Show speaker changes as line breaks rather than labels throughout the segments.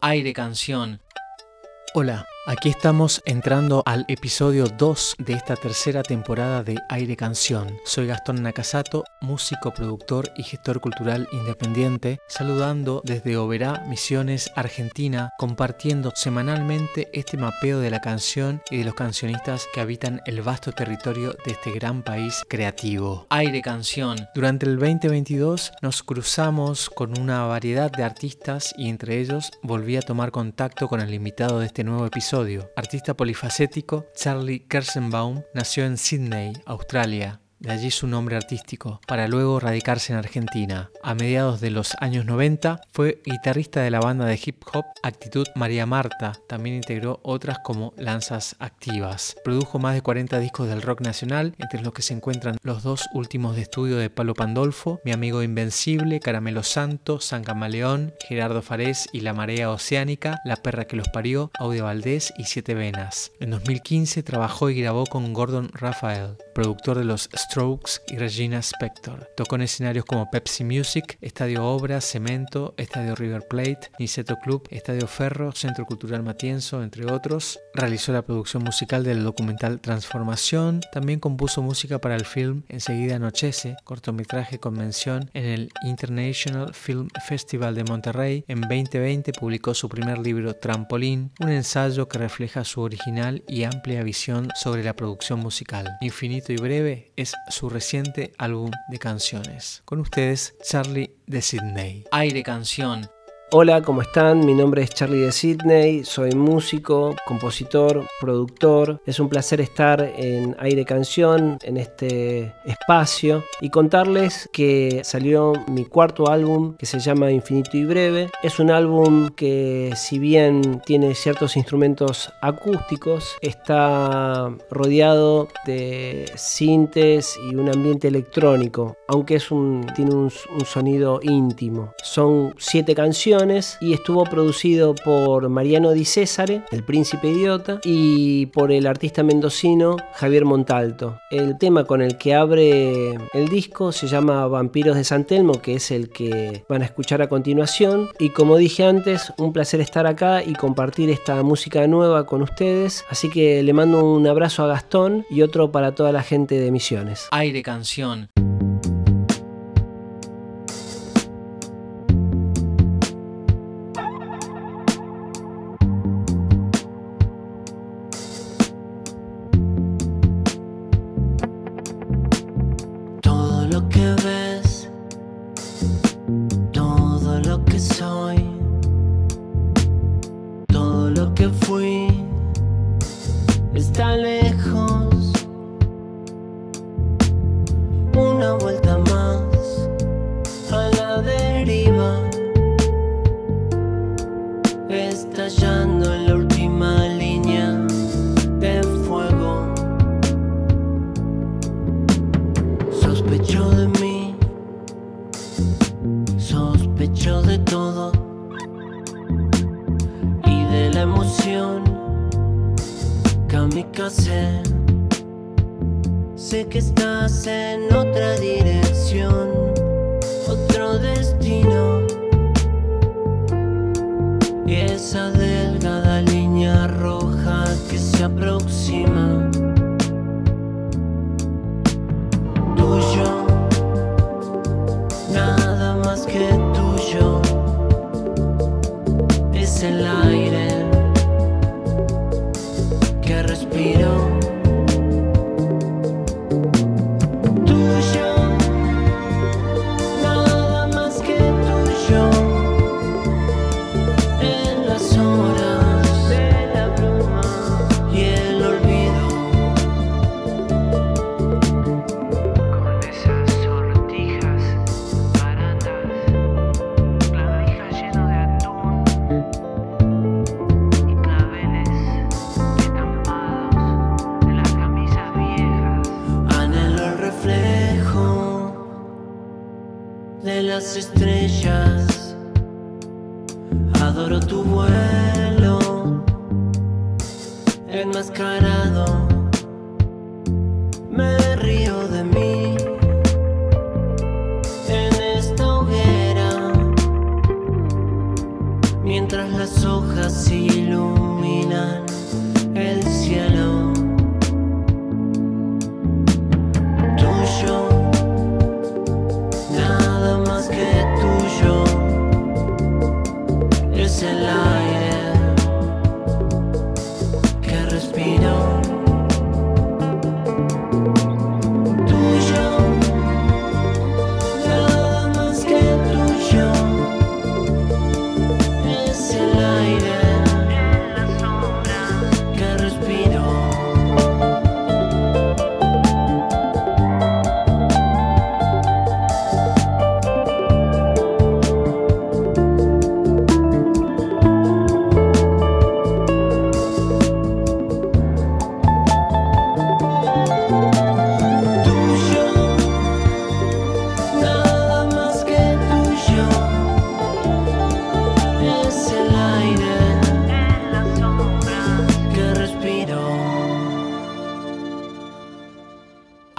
Aire Canción.
Hola, aquí estamos entrando al episodio 2 de esta tercera temporada de Aire Canción. Soy Gastón Nakasato, músico, productor y gestor cultural independiente, saludando desde Oberá, Misiones, Argentina, compartiendo semanalmente este mapeo de la canción y de los cancionistas que habitan el vasto territorio de este gran país creativo.
Aire Canción.
Durante el 2022 nos cruzamos con una variedad de artistas y entre ellos volví a tomar contacto con el invitado de este nuevo episodio. Artista polifacético, Charlie Kersenbaum nació en Sydney, Australia, de allí su nombre artístico, para luego radicarse en Argentina. A mediados de los años 90 fue guitarrista de la banda de hip hop Actitud María Marta, también integró otras como Lanzas Activas. Produjo más de 40 discos del rock nacional, entre los que se encuentran los dos últimos de estudio de Palo Pandolfo, Mi Amigo Invencible, Caramelo Santo, San Camaleón, Gerardo Farés y La Marea Oceánica, La Perra que los parió, Audio Valdés y Siete Venas. En 2015 trabajó y grabó con Gordon Raphael, productor de los Strokes y Regina Spector. Tocó en escenarios como Pepsi Music, Estadio Obra, Cemento, Estadio River Plate, Niceto Club, Estadio Ferro, Centro Cultural Matienzo, entre otros. Realizó la producción musical del documental Transformación. También compuso música para el film Enseguida Anochece, cortometraje con mención en el International Film Festival de Monterrey. En 2020 publicó su primer libro Trampolín, un ensayo que refleja su original y amplia visión sobre la producción musical. Infinito y breve es su reciente álbum de canciones. Con ustedes, Charlie de Sydney.
Aire Canción.
Hola, ¿cómo están? Mi nombre es Charlie de Sydney, soy músico, compositor, productor. Es un placer estar en Aire Canción, en este espacio, y contarles que salió mi cuarto álbum que se llama Infinito y Breve. Es un álbum que si bien tiene ciertos instrumentos acústicos, está rodeado de sintes y un ambiente electrónico, aunque es un, tiene un, un sonido íntimo. Son siete canciones y estuvo producido por Mariano Di Césare, el príncipe idiota, y por el artista mendocino Javier Montalto. El tema con el que abre el disco se llama Vampiros de San Telmo, que es el que van a escuchar a continuación. Y como dije antes, un placer estar acá y compartir esta música nueva con ustedes. Así que le mando un abrazo a Gastón y otro para toda la gente de Misiones.
Aire Canción.
Una vuelta más sé que estás en otra dirección, otro destino. Y esa delgada línea roja que se aproxima. estrellas, adoro tu vuelo enmascarado.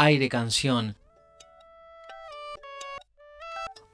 Aire Canción,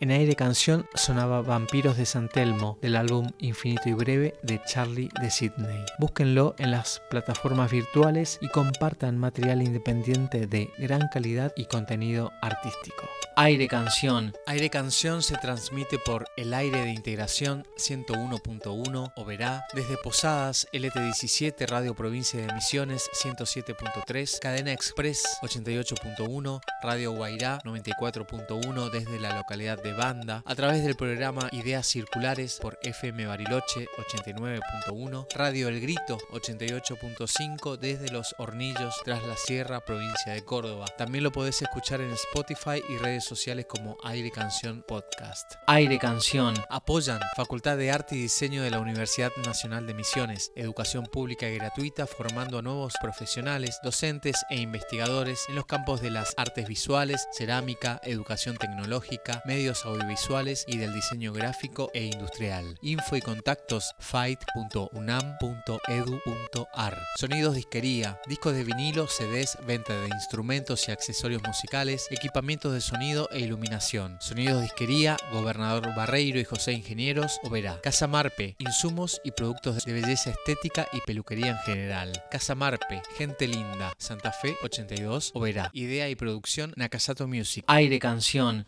En aire canción sonaba Vampiros de San Telmo del álbum Infinito y Breve de Charlie de Sydney. Búsquenlo en las plataformas virtuales y compartan material independiente de gran calidad y contenido artístico.
Aire Canción,
Aire Canción se transmite por El Aire de Integración 101.1 Oberá, desde Posadas LT17 Radio Provincia de Misiones 107.3, Cadena Express 88.1, Radio Guairá 94.1 desde la localidad de Banda, a través del programa Ideas Circulares por FM Bariloche 89.1, Radio El Grito 88.5 desde Los Hornillos tras la Sierra, provincia de Córdoba. También lo podés escuchar en Spotify y redes sociales como Aire Canción Podcast.
Aire Canción,
Apoyan Facultad de Arte y Diseño de la Universidad Nacional de Misiones, educación pública y gratuita formando a nuevos profesionales, docentes e investigadores en los campos de las artes visuales, cerámica, educación tecnológica, medios audiovisuales y del diseño gráfico e industrial. Info y contactos fight.unam.edu.ar. Sonidos disquería, discos de vinilo, CDs, venta de instrumentos y accesorios musicales, equipamientos de sonido e iluminación. Sonidos disquería, Gobernador Barreiro y José Ingenieros, Oberá. Casa Marpe, insumos y productos de belleza estética y peluquería en general. Casa Marpe, gente linda, Santa Fe 82, Oberá. Idea y producción Nakasato Music.
Aire Canción,